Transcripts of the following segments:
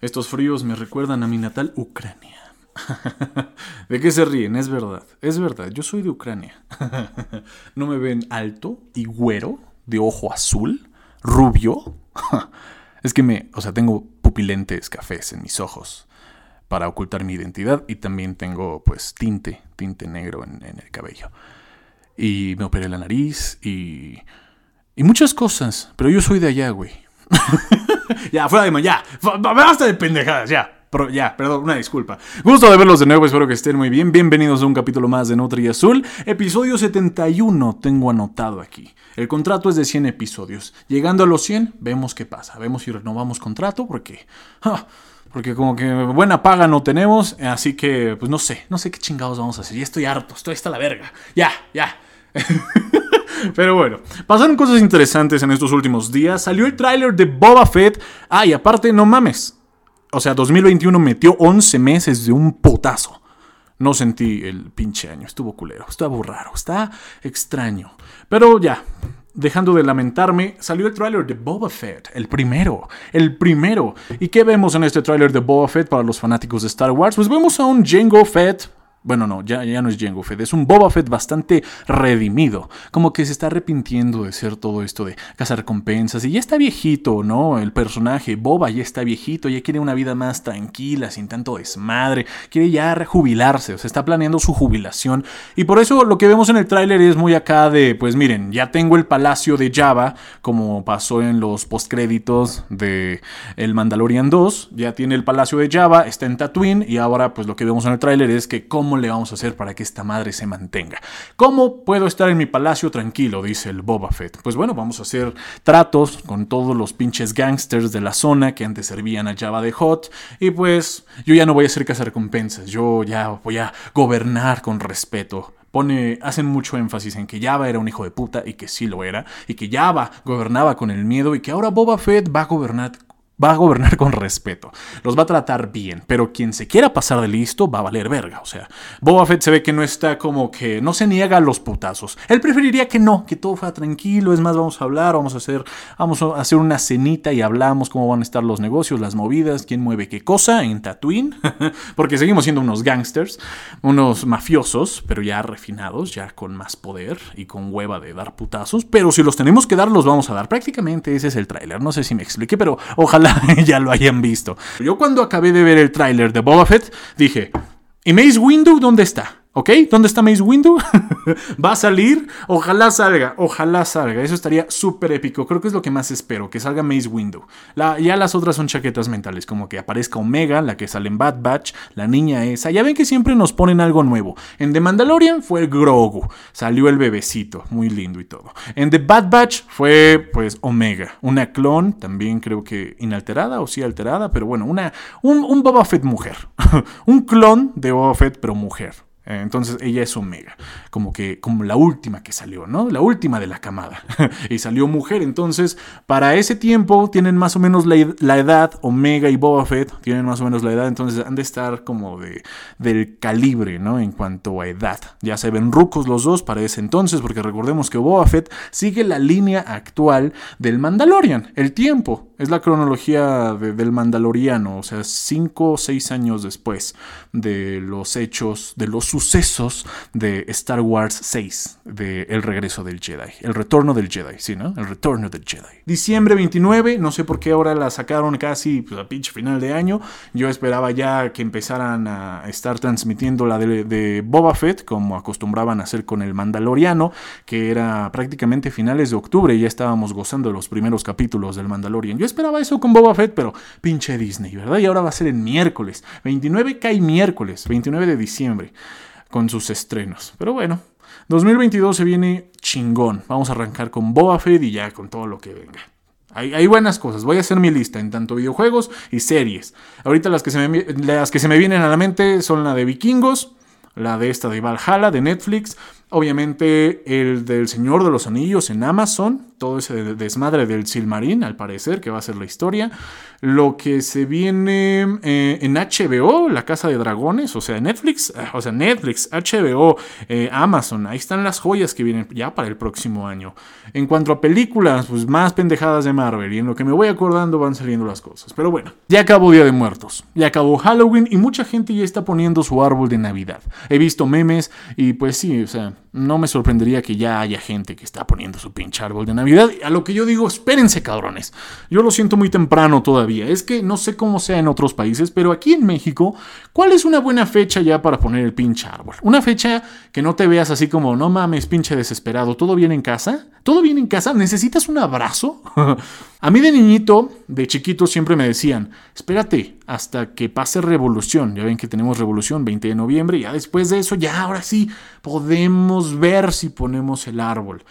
Estos fríos me recuerdan a mi natal Ucrania. ¿De qué se ríen? Es verdad, es verdad, yo soy de Ucrania. ¿No me ven alto y güero, de ojo azul, rubio? Es que me, o sea, tengo pupilentes cafés en mis ojos para ocultar mi identidad y también tengo pues tinte, tinte negro en, el cabello. Y me operé la nariz y... Y muchas cosas, pero yo soy de allá, güey. ya, fuera de man, ya. Basta de pendejadas, ya. ya, perdón, una disculpa. Gusto de verlos de nuevo, espero que estén muy bien. Bienvenidos a un capítulo más de Nutri Azul. Episodio 71 tengo anotado aquí. El contrato es de 100 episodios. Llegando a los 100, vemos qué pasa. Vemos si renovamos contrato, porque... porque como que buena paga no tenemos, así que pues no sé, no sé qué chingados vamos a hacer. Ya estoy harto, estoy hasta la verga. Ya, ya. Pero bueno, pasaron cosas interesantes en estos últimos días. Salió el tráiler de Boba Fett. Ah, y aparte, no mames. O sea, 2021 metió 11 meses de un potazo. No sentí el pinche año. Estuvo culero. Estuvo raro. Está extraño. Pero ya, dejando de lamentarme, salió el tráiler de Boba Fett, el primero, el primero. ¿Y qué vemos en este tráiler de Boba Fett para los fanáticos de Star Wars? Pues vemos a un Jango Fett bueno, no, ya, ya no es Jango Fett, es un Boba Fett bastante redimido. Como que se está arrepintiendo de ser todo esto de cazar recompensas. Y ya está viejito, ¿no? El personaje, Boba ya está viejito, ya quiere una vida más tranquila, sin tanto desmadre. Quiere ya jubilarse, o sea, está planeando su jubilación. Y por eso lo que vemos en el tráiler es muy acá de, pues miren, ya tengo el palacio de Java, como pasó en los postcréditos de El Mandalorian 2. Ya tiene el palacio de Java, está en Tatooine. Y ahora, pues lo que vemos en el tráiler es que como le vamos a hacer para que esta madre se mantenga? ¿Cómo puedo estar en mi palacio tranquilo? Dice el Boba Fett. Pues bueno, vamos a hacer tratos con todos los pinches gangsters de la zona que antes servían a Java de Hot. Y pues yo ya no voy a hacer recompensas, yo ya voy a gobernar con respeto pone, hacen mucho énfasis en que Java era un hijo de puta y que sí lo era, y que Java gobernaba con el miedo y que ahora Boba Fett va a gobernar va a gobernar con respeto, los va a tratar bien, pero quien se quiera pasar de listo va a valer verga. O sea, Boba Fett se ve que no está como que no se niega a los putazos. Él preferiría que no, que todo fuera tranquilo. Es más, vamos a hablar, vamos a hacer, vamos a hacer una cenita y hablamos cómo van a estar los negocios, las movidas, quién mueve qué cosa en Tatooine, porque seguimos siendo unos gangsters, unos mafiosos, pero ya refinados, ya con más poder y con hueva de dar putazos. Pero si los tenemos que dar, los vamos a dar. Prácticamente ese es el tráiler. No sé si me expliqué, pero ojalá ya lo hayan visto. Yo cuando acabé de ver el tráiler de Boba Fett, dije, ¿y Mace dónde está? ¿Ok? ¿Dónde está Mace Windu? ¿Va a salir? Ojalá salga, ojalá salga. Eso estaría súper épico. Creo que es lo que más espero, que salga Mace Windu. ya las otras son chaquetas mentales, como que aparezca Omega, la que sale en Bad Batch, la niña esa. Ya ven que siempre nos ponen algo nuevo. En The Mandalorian fue Grogu, salió el bebecito, muy lindo y todo. En The Bad Batch fue pues Omega, una clon, también creo que inalterada o sí alterada, pero bueno, una, un, un Boba Fett mujer. un clon de Boba Fett, pero mujer. Eh, entonces ella es Omega, como que como la última que salió, ¿no? La última de la camada. y salió mujer, entonces para ese tiempo tienen más o menos la, edad, Omega y Boba Fett tienen más o menos la edad, entonces han de estar como de, del calibre, ¿no? En cuanto a edad. Ya se ven rucos los dos para ese entonces, porque recordemos que Boba Fett sigue la línea actual del Mandalorian, el tiempo. Es la cronología del Mandaloriano, o sea, cinco o seis años después de los hechos, de los sucesos de Star Wars 6, de El regreso del Jedi, el retorno del Jedi, ¿sí, no? El retorno del Jedi. Diciembre 29, no sé por qué ahora la sacaron casi pues, a pinche final de año. Yo esperaba ya que empezaran a estar transmitiendo la de, de Boba Fett, como acostumbraban a hacer con el Mandaloriano, que era prácticamente finales de octubre y ya estábamos gozando de los primeros capítulos del Mandalorian. Yo esperaba eso con Boba Fett, pero pinche Disney, ¿verdad? Y ahora va a ser en miércoles. 29 cae miércoles, 29 de diciembre, con sus estrenos. Pero bueno, 2022 se viene chingón. Vamos a arrancar con Boba Fett y ya con todo lo que venga. Hay, buenas cosas. Voy a hacer mi lista en tanto videojuegos y series. Ahorita las que, se las que se me vienen a la mente son la de Vikingos, la de esta de Valhalla, de Netflix, Obviamente el del Señor de los Anillos en Amazon, todo ese desmadre del Silmarín, al parecer, que va a ser la historia. Lo que se viene eh, en HBO, La Casa de Dragones, o sea, Netflix, eh, o sea, Netflix, HBO, eh, Amazon, ahí están las joyas que vienen ya para el próximo año. En cuanto a películas, pues más pendejadas de Marvel, y en lo que me voy acordando van saliendo las cosas. Pero bueno, ya acabó Día de Muertos, ya acabó Halloween y mucha gente ya está poniendo su árbol de Navidad. He visto memes y pues sí, o sea, no me sorprendería que ya haya gente que está poniendo su pinche árbol de Navidad. A lo que yo digo, espérense cabrones. Yo lo siento muy temprano todavía. Es que no sé cómo sea en otros países, pero aquí en México, ¿cuál es una buena fecha ya para poner el pinche árbol? Una fecha que no te veas así como, no mames, pinche desesperado, ¿todo bien en casa? ¿Todo bien en casa? ¿Necesitas un abrazo? A mí de niñito, de chiquito, siempre me decían, espérate hasta que pase revolución. Ya ven que tenemos revolución 20 de noviembre, y ya después de eso, ya ahora sí podemos ver si ponemos el árbol.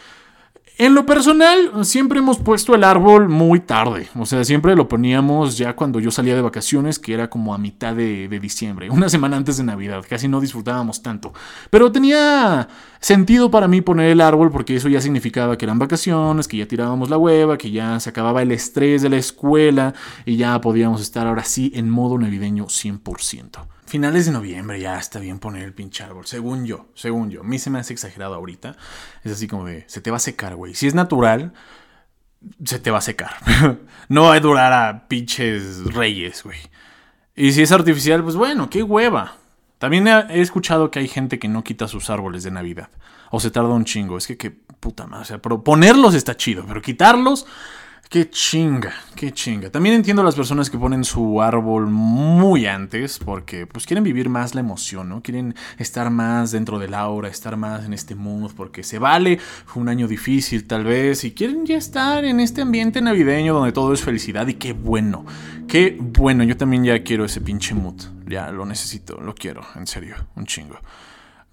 En lo personal, siempre hemos puesto el árbol muy tarde. O sea, siempre lo poníamos ya cuando yo salía de vacaciones, que era como a mitad de, diciembre, una semana antes de Navidad. Casi no disfrutábamos tanto. Pero tenía sentido para mí poner el árbol porque eso ya significaba que eran vacaciones, que ya tirábamos la hueva, que ya se acababa el estrés de la escuela y ya podíamos estar ahora sí en modo navideño 100% finales de noviembre ya está bien poner el pinche árbol. Según yo, según yo. A mí se me hace exagerado ahorita. Es así como de, se te va a secar, güey. Si es natural, se te va a secar. no va a durar a pinches reyes, güey. Y si es artificial, pues bueno, qué hueva. También he escuchado que hay gente que no quita sus árboles de Navidad. O se tarda un chingo. Es que qué puta madre. O sea, ponerlos está chido, pero quitarlos Qué chinga, qué chinga. También entiendo a las personas que ponen su árbol muy antes porque pues quieren vivir más la emoción, ¿no? Quieren estar más dentro del aura, estar más en este mood porque se vale, fue un año difícil tal vez y quieren ya estar en este ambiente navideño donde todo es felicidad y qué bueno, qué bueno, yo también ya quiero ese pinche mood, ya lo necesito, lo quiero, en serio, un chingo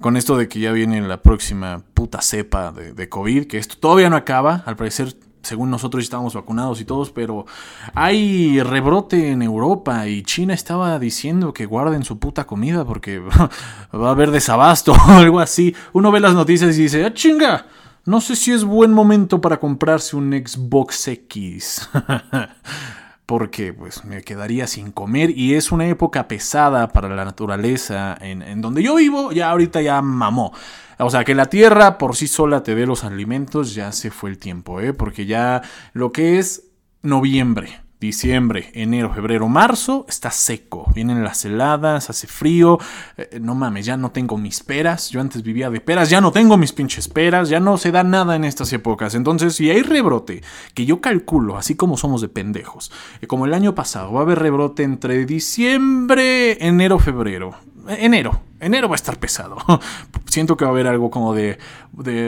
con esto de que ya viene la próxima puta cepa de, de, COVID, que esto todavía no acaba, al parecer según nosotros estábamos vacunados y todos, pero hay rebrote en Europa y China estaba diciendo que guarden su puta comida porque va a haber desabasto o algo así. Uno ve las noticias y dice, ¡ah, chinga! No sé si es buen momento para comprarse un Xbox X. porque pues me quedaría sin comer y es una época pesada para la naturaleza en, en donde yo vivo, ya ahorita ya mamó. O sea, que la tierra por sí sola te dé los alimentos, ya se fue el tiempo, ¿eh? Porque ya lo que es noviembre, diciembre, enero, febrero, marzo, está seco. Vienen las heladas, hace frío. Eh, no mames, ya no tengo mis peras. Yo antes vivía de peras, ya no tengo mis pinches peras. Ya no se da nada en estas épocas. Entonces, si hay rebrote, que yo calculo, así como somos de pendejos, eh, como el año pasado, va a haber rebrote entre diciembre, enero, febrero enero. Enero va a estar pesado. Siento que va a haber algo como de,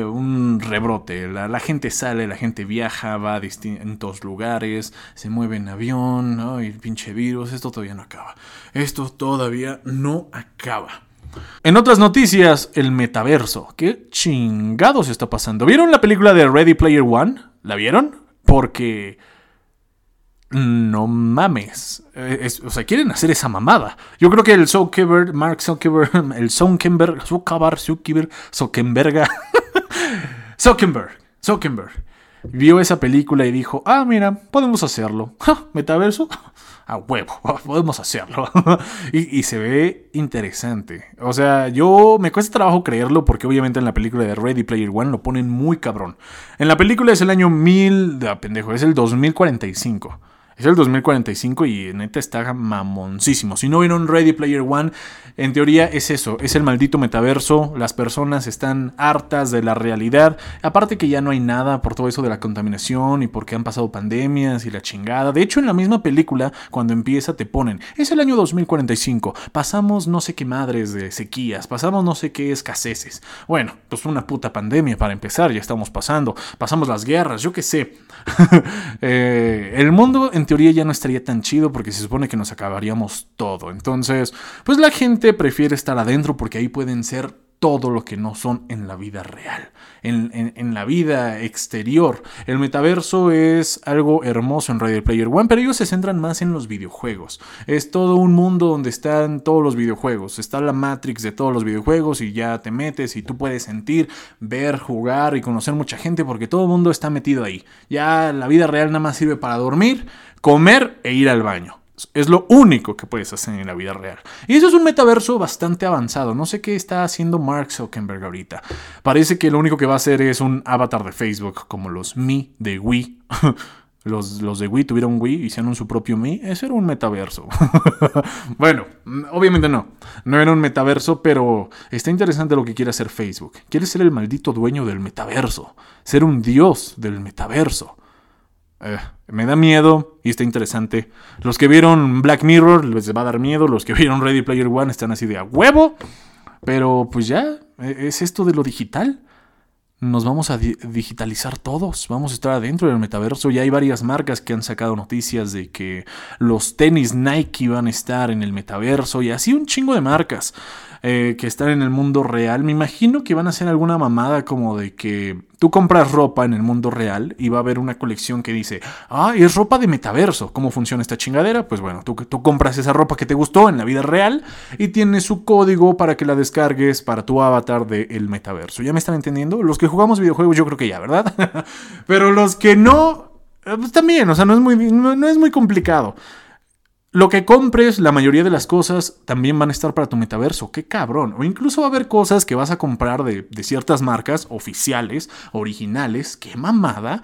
un rebrote. La, gente sale, la gente viaja, va a distintos lugares, se mueve en avión, el pinche virus, esto todavía no acaba. Esto todavía no acaba. En otras noticias, el metaverso. ¿Qué chingados está pasando? ¿Vieron la película de Ready Player One? ¿La vieron? Porque no mames. Eh, o sea, quieren hacer esa mamada. Yo creo que el Zuckerberg, Mark Zuckerberg, el Zuckerberg, Zuckerberg, Zuckerberg, Zuckerberg, Zuckerberg, Zuckerberg, vio esa película y dijo, ah, mira, podemos hacerlo. Metaverso, a huevo, podemos hacerlo. y, y, se ve interesante. O sea, yo me cuesta trabajo creerlo porque obviamente en la película de Ready Player One lo ponen muy cabrón. En la película es el año 1000, de, pendejo, es el 2045. Es el 2045 y neta está mamoncísimo. Si no vieron Ready Player One, en teoría es eso, es el maldito metaverso. Las personas están hartas de la realidad. Aparte que ya no hay nada por todo eso de la contaminación y porque han pasado pandemias y la chingada. De hecho, en la misma película, cuando empieza, te ponen, es el año 2045. Pasamos no sé qué madres de sequías, pasamos no sé qué escaseces. Bueno, pues una puta pandemia para empezar, ya estamos pasando. Pasamos las guerras, yo qué sé. Eh, el mundo en teoría ya no estaría tan chido porque se supone que nos acabaríamos todo. Entonces, pues la gente prefiere estar adentro porque ahí pueden ser todo lo que no son en la vida real, en, la vida exterior. El metaverso es algo hermoso en Ready Player One, pero ellos se centran más en los videojuegos. Es todo un mundo donde están todos los videojuegos. Está la Matrix de todos los videojuegos y ya te metes y tú puedes sentir, ver, jugar y conocer mucha gente porque todo el mundo está metido ahí. Ya la vida real nada más sirve para dormir, comer e ir al baño. Es lo único que puedes hacer en la vida real. Y eso es un metaverso bastante avanzado. No sé qué está haciendo Mark Zuckerberg ahorita. Parece que lo único que va a hacer es un avatar de Facebook, como los Mi de Wii. Los, los, de Wii tuvieron Wii, hicieron su propio Mi. Eso era un metaverso. bueno, obviamente no. No era un metaverso, pero está interesante lo que quiere hacer Facebook. Quiere ser el maldito dueño del metaverso. Ser un dios del metaverso. Eh, me da miedo y está interesante. Los que vieron Black Mirror les va a dar miedo. Los que vieron Ready Player One están así de a huevo. Pero pues ya, e, es esto de lo digital. Nos vamos a digitalizar todos. Vamos a estar adentro del metaverso. Ya hay varias marcas que han sacado noticias de que los tenis Nike van a estar en el metaverso. Y así un chingo de marcas. Eh, que están en el mundo real, me imagino que van a hacer alguna mamada como de que tú compras ropa en el mundo real y va a haber una colección que dice, ah, es ropa de metaverso. ¿Cómo funciona esta chingadera? Pues bueno, tú, tú compras esa ropa que te gustó en la vida real y tiene su código para que la descargues para tu avatar del metaverso. ¿Ya me están entendiendo? Los que jugamos videojuegos yo creo que ya, ¿verdad? Pero los que no, eh, pues también, o sea, no es muy, no es muy complicado. Lo que compres, la mayoría de las cosas también van a estar para tu metaverso. Qué cabrón. O incluso va a haber cosas que vas a comprar de, ciertas marcas oficiales, originales. Qué mamada.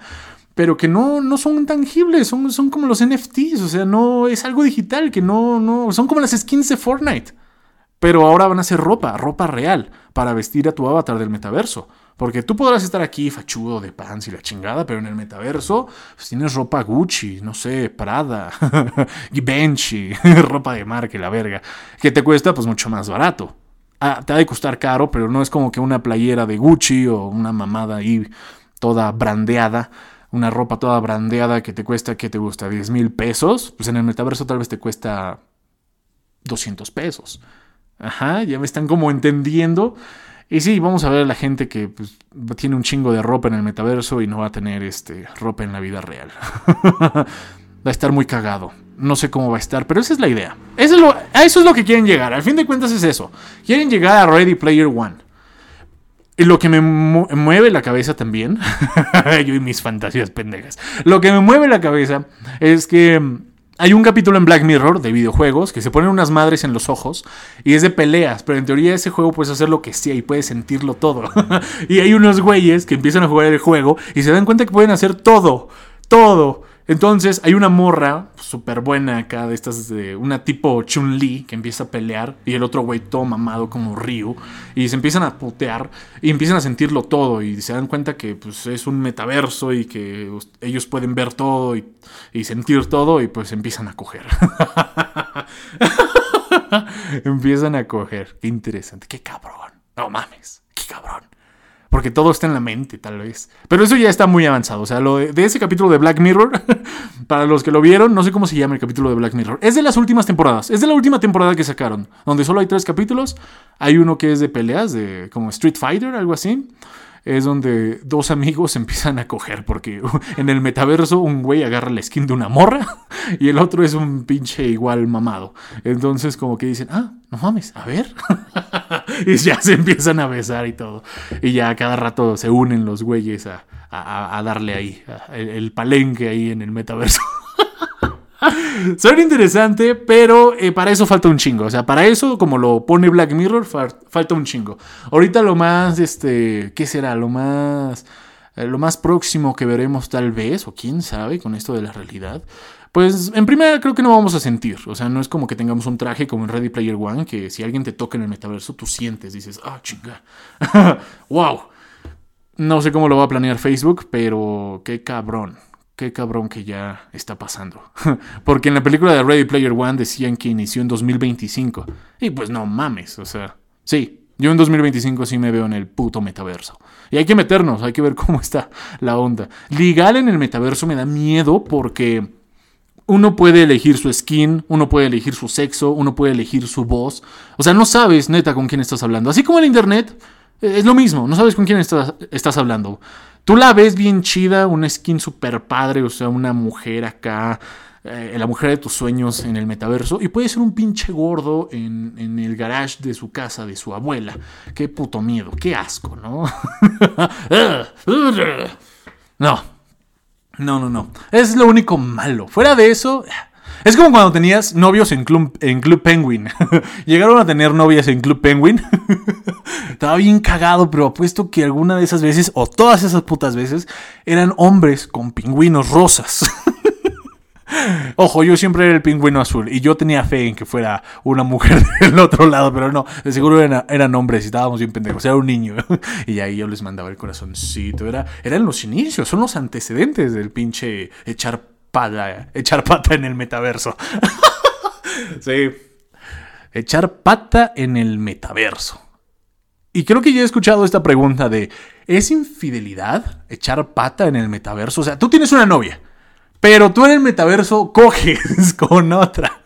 Pero que no, no son tangibles, son, son como los NFTs, o sea, no es algo digital, que no, no, son como las skins de Fortnite. Pero ahora van a ser ropa, ropa real, para vestir a tu avatar del metaverso. Porque tú podrás estar aquí fachudo de pants y la chingada, pero en el metaverso pues, tienes ropa Gucci, no sé, Prada, Givenchy, ropa de marca la verga, que te cuesta pues mucho más barato. Ah, te ha de costar caro, pero no es como que una playera de Gucci o una mamada ahí toda brandeada, una ropa toda brandeada que te cuesta, ¿qué te gusta? 10 mil pesos. Pues en el metaverso tal vez te cuesta 200 pesos. Ajá, ya me están como entendiendo. Y sí, vamos a ver a la gente que pues, tiene un chingo de ropa en el metaverso y no va a tener este, ropa en la vida real. va a estar muy cagado. No sé cómo va a estar, pero esa es la idea. Eso es lo, a eso es lo que quieren llegar. Al fin de cuentas es eso. Quieren llegar a Ready Player One. Y lo que me mueve la cabeza también, yo y mis fantasías pendejas, lo que me mueve la cabeza es que hay un capítulo en Black Mirror de videojuegos que se ponen unas madres en los ojos y es de peleas, pero en teoría ese juego puedes hacer lo que sea y puedes sentirlo todo. y hay unos güeyes que empiezan a jugar el juego y se dan cuenta que pueden hacer todo, todo. Entonces hay una morra súper buena acá de estas, de una tipo Chun-Li que empieza a pelear y el otro güey todo mamado como Ryu y se empiezan a putear y empiezan a sentirlo todo y se dan cuenta que pues, es un metaverso y que ellos pueden ver todo y, y sentir todo y pues empiezan a coger. empiezan a coger. Qué interesante, qué cabrón. No mames, qué cabrón. Porque todo está en la mente, tal vez. Pero eso ya está muy avanzado. O sea, lo de, ese capítulo de Black Mirror, para los que lo vieron, no sé cómo se llama el capítulo de Black Mirror. Es de las últimas temporadas. Es de la última temporada que sacaron. Donde solo hay tres capítulos. Hay uno que es de peleas, de como Street Fighter, algo así es donde dos amigos empiezan a coger, porque en el metaverso un güey agarra la skin de una morra y el otro es un pinche igual mamado. Entonces como que dicen, ah, no mames, a ver. y ya se empiezan a besar y todo. Y ya cada rato se unen los güeyes a, darle ahí, el palenque ahí en el metaverso. Suena interesante, pero eh, para eso falta un chingo. O sea, para eso, como lo pone Black Mirror, falta un chingo. Ahorita lo más, este, ¿qué será? Lo más, eh, lo más próximo que veremos tal vez, o quién sabe, con esto de la realidad. Pues en primera creo que no vamos a sentir. O sea, no es como que tengamos un traje como en Ready Player One, que si alguien te toca en el metaverso, tú sientes, dices, ah, chinga. wow. No sé cómo lo va a planear Facebook, pero qué cabrón qué cabrón que ya está pasando. Porque en la película de Ready Player One decían que inició en 2025. Y pues no mames, o sea, sí, yo en 2025 sí me veo en el puto metaverso. Y hay que meternos, hay que ver cómo está la onda. Legal en el metaverso me da miedo porque uno puede elegir su skin, uno puede elegir su sexo, uno puede elegir su voz. O sea, no sabes neta con quién estás hablando. Así como en internet, es lo mismo, no sabes con quién estás, estás hablando. Tú la ves bien chida, una skin super padre, o sea, una mujer acá, eh, la mujer de tus sueños en el metaverso, y puede ser un pinche gordo en, en el garage de su casa, de su abuela. Qué puto miedo, qué asco, ¿no? no, no, no, no. Es lo único malo. Fuera de eso, es como cuando tenías novios en Club, en Club Penguin. Llegaron a tener novias en Club Penguin. Estaba bien cagado, pero apuesto que alguna de esas veces, o todas esas putas veces, eran hombres con pingüinos rosas. Ojo, yo siempre era el pingüino azul y yo tenía fe en que fuera una mujer del otro lado, pero no, de seguro eran, hombres y estábamos bien pendejos, era un niño. y ahí yo les mandaba el corazoncito, era, eran los inicios, son los antecedentes del pinche echar echar pata en el metaverso. sí, echar pata en el metaverso. Y creo que ya he escuchado esta pregunta de, ¿es infidelidad echar pata en el metaverso? O sea, tú tienes una novia pero tú en el metaverso coges con otra.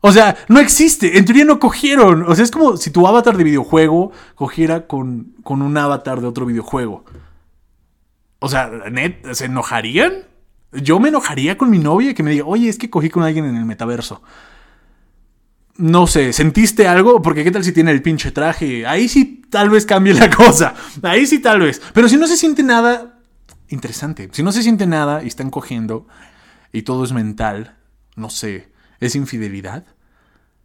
O sea, no existe. En teoría no cogieron. O sea, es como si tu avatar de videojuego cogiera con, con un avatar de otro videojuego. O sea, ¿se enojarían? Yo me enojaría con mi novia que me diga, oye, es que cogí con alguien en el metaverso. No sé, ¿sentiste algo? Porque qué tal si tiene el pinche traje. Ahí sí tal vez cambie la cosa. Ahí sí tal vez. Pero si no se siente nada, interesante. Si no se siente nada y están cogiendo y todo es mental, no sé, ¿es infidelidad?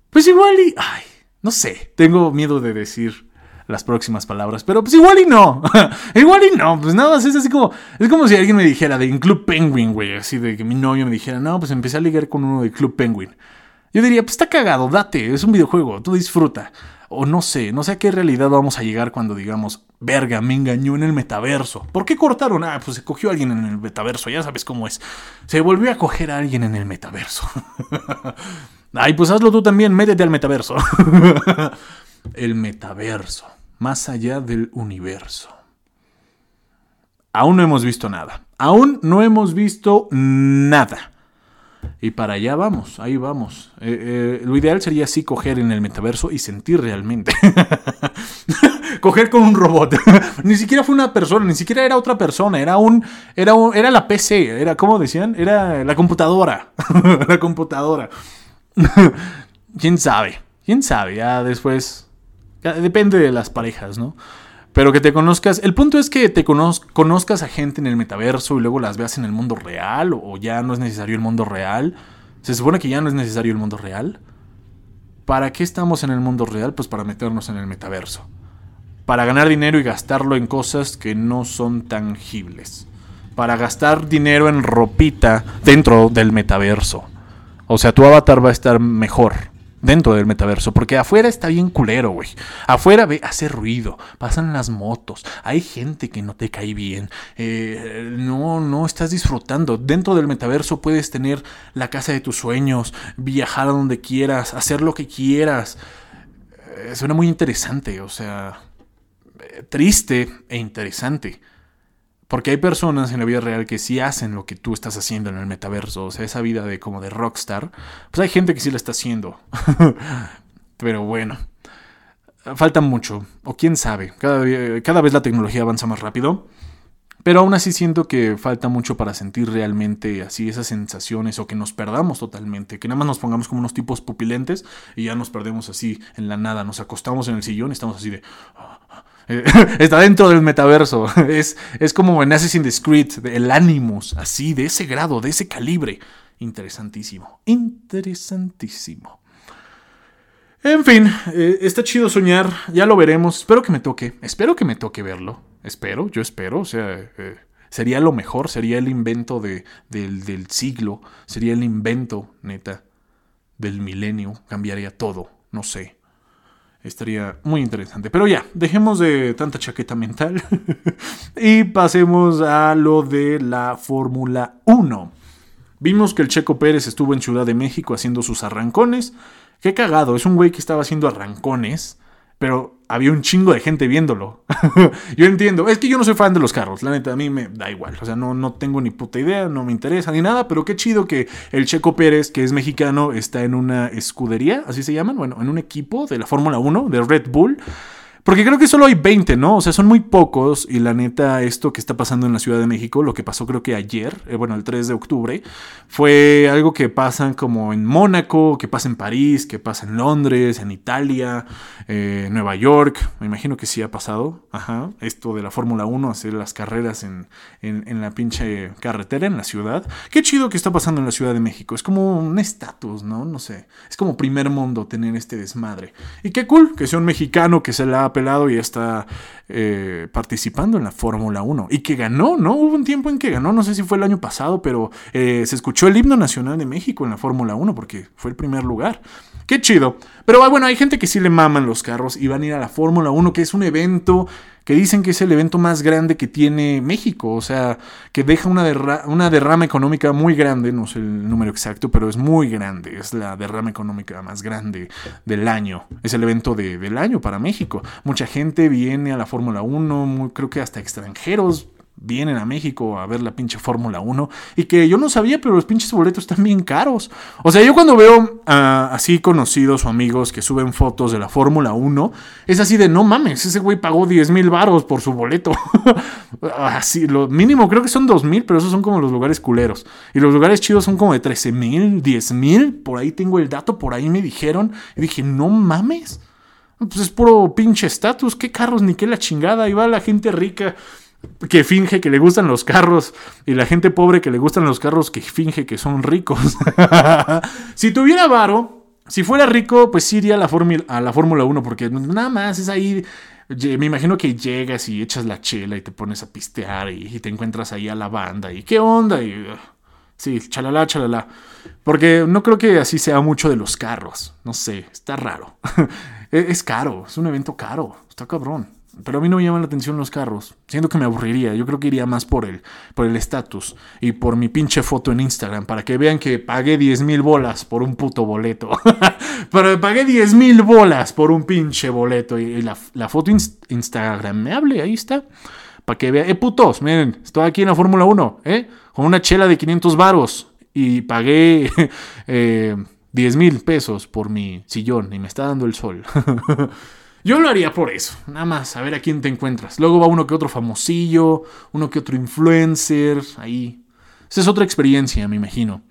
Pues igual y... Ay, no sé, tengo miedo de decir las próximas palabras, pero pues igual y no. igual y no, pues nada es así como... Es como si alguien me dijera de Club Penguin, güey, así de que mi novio me dijera, no, pues empecé a ligar con uno de Club Penguin. Yo diría, pues está cagado, date, es un videojuego, tú disfruta. O no sé, no sé a qué realidad vamos a llegar cuando digamos, verga, me engañó en el metaverso. ¿Por qué cortaron? Ah, pues se cogió a alguien en el metaverso, ya sabes cómo es. Se volvió a coger a alguien en el metaverso. Ay, pues hazlo tú también, métete al metaverso. el metaverso, más allá del universo. Aún no hemos visto nada. Aún no hemos visto nada. Y para allá vamos, ahí vamos. Eh, eh, lo ideal sería así coger en el metaverso y sentir realmente. coger con un robot. ni siquiera fue una persona, ni siquiera era otra persona, era un, era un, era la PC, era, ¿cómo decían? Era la computadora. la computadora. ¿Quién sabe? ¿Quién sabe? Ya después... depende de las parejas, ¿no? Pero que te conozcas. El punto es que te conozcas a gente en el metaverso y luego las veas en el mundo real. O ya no es necesario el mundo real. Se supone que ya no es necesario el mundo real. ¿Para qué estamos en el mundo real? Pues para meternos en el metaverso. Para ganar dinero y gastarlo en cosas que no son tangibles. Para gastar dinero en ropita dentro del metaverso. O sea, tu avatar va a estar mejor dentro del metaverso, porque afuera está bien culero, güey. Afuera ve, hace ruido, pasan las motos, hay gente que no te cae bien, eh, no, no estás disfrutando. Dentro del metaverso puedes tener la casa de tus sueños, viajar a donde quieras, hacer lo que quieras. Eh, suena muy interesante, o sea, eh, triste e interesante. Porque hay personas en la vida real que sí hacen lo que tú estás haciendo en el metaverso. O sea, esa vida de como de rockstar. Pues hay gente que sí la está haciendo. Pero bueno. Falta mucho. O quién sabe. Cada, cada vez la tecnología avanza más rápido. Pero aún así siento que falta mucho para sentir realmente así esas sensaciones o que nos perdamos totalmente, que nada más nos pongamos como unos tipos pupilentes y ya nos perdemos así en la nada, nos acostamos en el sillón y estamos así de... está dentro del metaverso. Es, es como en Assassin's Creed, el Animus, así, de ese grado, de ese calibre. Interesantísimo. Interesantísimo. En fin, eh, está chido soñar, ya lo veremos. Espero que me toque, espero que me toque verlo. Espero, yo espero, o sea, eh, sería lo mejor, sería el invento de, del, del siglo, sería el invento, neta, del milenio, cambiaría todo, no sé. Estaría muy interesante. Pero ya, dejemos de tanta chaqueta mental y pasemos a lo de la Fórmula 1. Vimos que el Checo Pérez estuvo en Ciudad de México haciendo sus arrancones. Qué cagado, es un güey que estaba haciendo arrancones pero había un chingo de gente viéndolo. yo entiendo, es que yo no soy fan de los carros, la neta, a mí me da igual, o sea, no, no tengo ni puta idea, no me interesa ni nada, pero qué chido que el Checo Pérez, que es mexicano, está en una escudería, así se llaman, bueno, en un equipo de la Fórmula 1, de Red Bull. Porque creo que solo hay 20, ¿no? O sea, son muy pocos y la neta, esto que está pasando en la Ciudad de México, lo que pasó creo que ayer, eh, bueno, el 3 de octubre, fue algo que pasa como en Mónaco, que pasa en París, que pasa en Londres, en Italia, eh, Nueva York, me imagino que sí ha pasado, ajá, esto de la Fórmula 1, hacer las carreras en, en, la pinche carretera, en la ciudad. Qué chido que está pasando en la Ciudad de México, es como un estatus, ¿no? No sé, es como primer mundo tener este desmadre. Y qué cool que sea un mexicano que se la pelado y está eh, participando en la Fórmula 1. Y que ganó, ¿no? Hubo un tiempo en que ganó, no sé si fue el año pasado, pero eh, se escuchó el himno nacional de México en la Fórmula 1 porque fue el primer lugar. Qué chido. Pero bueno, hay gente que sí le maman los carros y van a ir a la Fórmula 1, que es un evento que dicen que es el evento más grande que tiene México, o sea, que deja una, una derrama económica muy grande, no sé el número exacto, pero es muy grande, es la derrama económica más grande del año, es el evento del año para México. Mucha gente viene a la Fórmula 1, creo que hasta extranjeros vienen a México a ver la pinche Fórmula 1 y que yo no sabía, pero los pinches boletos están bien caros. O sea, yo cuando veo así conocidos o amigos que suben fotos de la Fórmula 1, es así de no mames, ese güey pagó 10 mil baros por su boleto. así, lo mínimo creo que son 2 mil, pero esos son como los lugares culeros. Y los lugares chidos son como de 13 mil, 10 mil, por ahí tengo el dato, por ahí me dijeron. Y dije, no mames. Pues es puro pinche estatus, qué carros, ni qué la chingada. Ahí va la gente rica que finge que le gustan los carros y la gente pobre que le gustan los carros que finge que son ricos. si tuviera varo, si fuera rico, pues iría a la, a la Fórmula 1 porque nada más es ahí. Me imagino que llegas y echas la chela y te pones a pistear y, te encuentras ahí a la banda y qué onda y sí, chalala, chalala. Porque no creo que así sea mucho de los carros. No sé, está raro. es caro, es un evento caro, está cabrón. Pero a mí no me llaman la atención los carros. Siento que me aburriría. Yo creo que iría más por el por el estatus y por mi pinche foto en Instagram para que vean que pagué 10 mil bolas por un puto boleto. Pero pagué 10 mil bolas por un pinche boleto y, la, foto Instagram me hable, ahí está. Para que vean, eh, putos, miren, estoy aquí en la Fórmula 1, ¿eh? Con una chela de 500 varos y pagué eh, 10 mil pesos por mi sillón y me está dando el sol. Yo lo haría por eso, nada más, a ver a quién te encuentras. Luego va uno que otro famosillo, uno que otro influencer, ahí. Esa es otra experiencia, me imagino.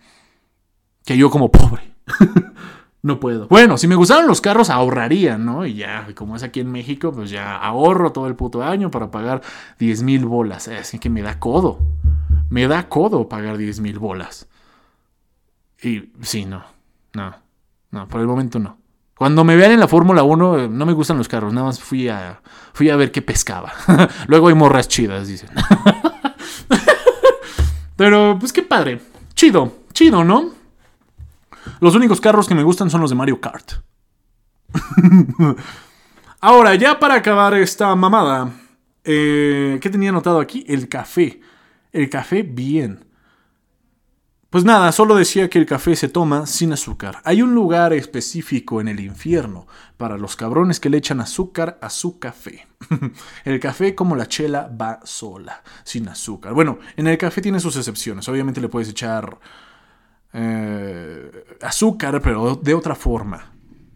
Que yo como pobre. no puedo. Bueno, si me gustaran los carros, ahorraría, ¿no? Y ya, como es aquí en México, pues ya ahorro todo el puto año para pagar 10 mil bolas. Así que me da codo. Me da codo pagar 10 mil bolas. Y sí, no. No. No, por el momento no. Cuando me vean en la Fórmula 1, eh, no me gustan los carros, nada más fui a, fui a ver qué pescaba. Luego hay morras chidas, dicen. Pero, pues qué padre. Chido, chido, ¿no? Los únicos carros que me gustan son los de Mario Kart. Ahora, ya para acabar esta mamada, eh, ¿qué tenía anotado aquí? El café. El café bien. Pues nada, solo decía que el café se toma sin azúcar. Hay un lugar específico en el infierno para los cabrones que le echan azúcar a su café. el café como la chela va sola, sin azúcar. Bueno, en el café tiene sus excepciones. Obviamente le puedes echar eh, azúcar, pero de otra forma.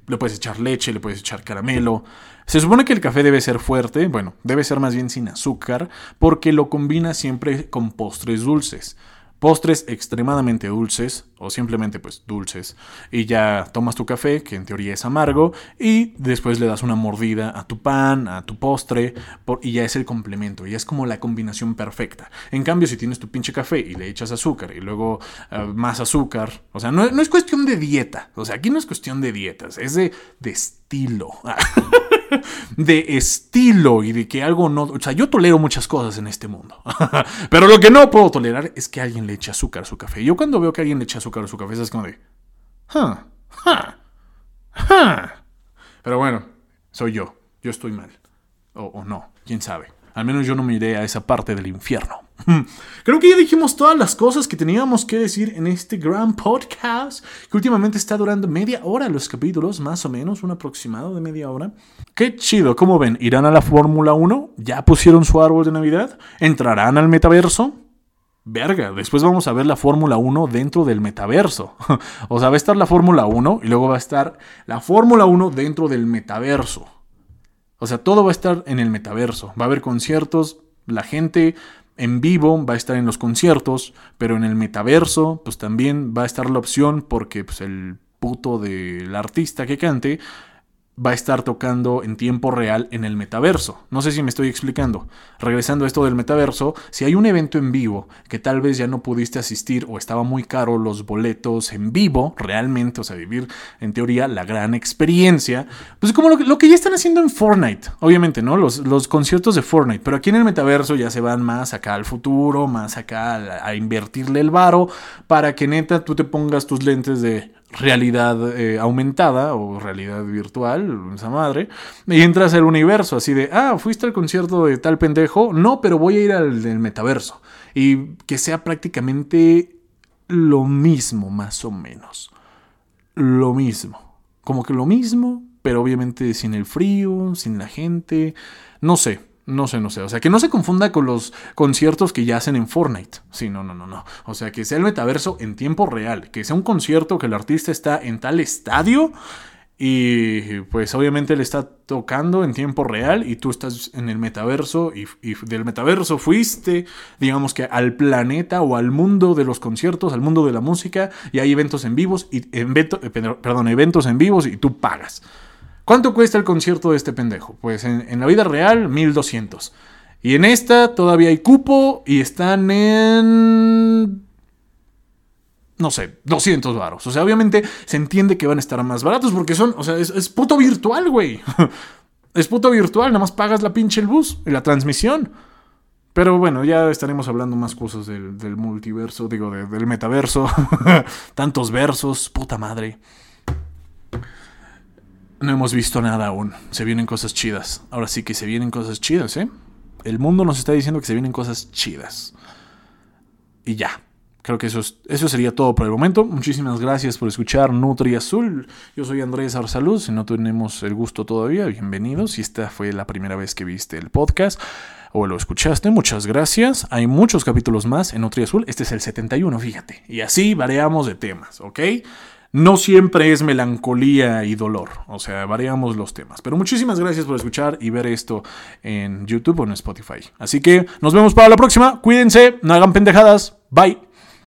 Le puedes echar leche, le puedes echar caramelo. Se supone que el café debe ser fuerte, bueno, debe ser más bien sin azúcar, porque lo combina siempre con postres dulces postres extremadamente dulces o simplemente pues dulces y ya tomas tu café que en teoría es amargo y después le das una mordida a tu pan, a tu postre y ya es el complemento, ya es como la combinación perfecta. En cambio si tienes tu pinche café y le echas azúcar y luego eh, más azúcar, o sea, no, no, es cuestión de dieta, o sea, aquí no es cuestión de dietas, es de, de estilo. de estilo y de que algo no... O sea, yo tolero muchas cosas en este mundo. Pero lo que no puedo tolerar es que alguien le eche azúcar a su café. Yo cuando veo que alguien le echa azúcar a su café es como de... Pero bueno, soy yo. Yo estoy mal. O, o no, quién sabe. Al menos yo no me iré a esa parte del infierno. Creo que ya dijimos todas las cosas que teníamos que decir en este gran podcast, que últimamente está durando media hora los capítulos, más o menos, un aproximado de media hora. Qué chido, ¿cómo ven? ¿Irán a la Fórmula 1? ¿Ya pusieron su árbol de Navidad? ¿Entrarán al metaverso? Verga, después vamos a ver la Fórmula 1 dentro del metaverso. o sea, va a estar la Fórmula 1 y luego va a estar la Fórmula 1 dentro del metaverso. O sea, todo va a estar en el metaverso. Va a haber conciertos, la gente en vivo va a estar en los conciertos, pero en el metaverso, pues también va a estar la opción porque pues, el puto del artista que cante va a estar tocando en tiempo real en el metaverso. No sé si me estoy explicando. Regresando a esto del metaverso, si hay un evento en vivo que tal vez ya no pudiste asistir o estaba muy caro los boletos en vivo, realmente, o sea, vivir en teoría la gran experiencia, pues como lo, que ya están haciendo en Fortnite, obviamente, ¿no? Los, los, conciertos de Fortnite, pero aquí en el metaverso ya se van más acá al futuro, más acá a, a invertirle el varo para que neta tú te pongas tus lentes de realidad eh, aumentada o realidad virtual, esa madre, y entras al universo así de, ah, fuiste al concierto de tal pendejo, no, pero voy a ir al del metaverso. Y que sea prácticamente lo mismo, más o menos. Lo mismo. Como que lo mismo, pero obviamente sin el frío, sin la gente, no sé. No sé, no sé. O sea, que no se confunda con los conciertos que ya hacen en Fortnite. Sí, no, no, no, no. O sea, que sea el metaverso en tiempo real. Que sea un concierto que el artista está en tal estadio y pues obviamente le está tocando en tiempo real y tú estás en el metaverso y, del metaverso fuiste, digamos que al planeta o al mundo de los conciertos, al mundo de la música y hay eventos en vivos y evento, eh, perdón, eventos en vivos y tú pagas. ¿Cuánto cuesta el concierto de este pendejo? Pues en, la vida real, 1200. Y en esta todavía hay cupo y están en no sé, 200 varos. O sea, obviamente se entiende que van a estar más baratos porque son, o sea, es, puto virtual, güey. es puto virtual, nada más pagas la pinche el bus y la transmisión. Pero bueno, ya estaremos hablando más cosas del, multiverso, digo, del metaverso. Tantos versos, puta madre. No hemos visto nada aún. Se vienen cosas chidas. Ahora sí que se vienen cosas chidas, ¿eh? El mundo nos está diciendo que se vienen cosas chidas. Y ya. Creo que eso, eso sería todo por el momento. Muchísimas gracias por escuchar Nutri Azul. Yo soy Andrés Arsaluz. Si no tenemos el gusto todavía, bienvenidos. Si esta fue la primera vez que viste el podcast o lo escuchaste, muchas gracias. Hay muchos capítulos más en Nutri Azul. Este es el 71, fíjate. Y así variamos de temas, ¿ok? No siempre es melancolía y dolor. O sea, variamos los temas. Pero muchísimas gracias por escuchar y ver esto en YouTube o en Spotify. Así que nos vemos para la próxima. Cuídense, no hagan pendejadas. Bye.